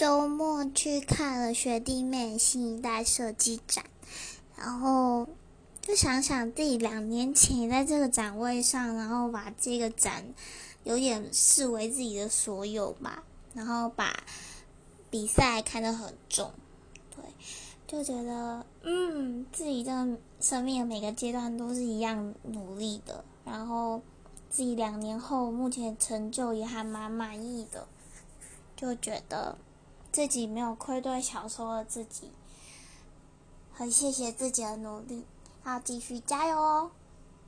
周末去看了学弟妹新一代设计展，然后就想想自己两年前在这个展位上，然后把这个展有点视为自己的所有吧，然后把比赛看得很重，对，就觉得嗯，自己的生命的每个阶段都是一样努力的，然后自己两年后目前成就也还蛮满意的。就觉得自己没有愧对小时候的自己，很谢谢自己的努力，要继续加油哦。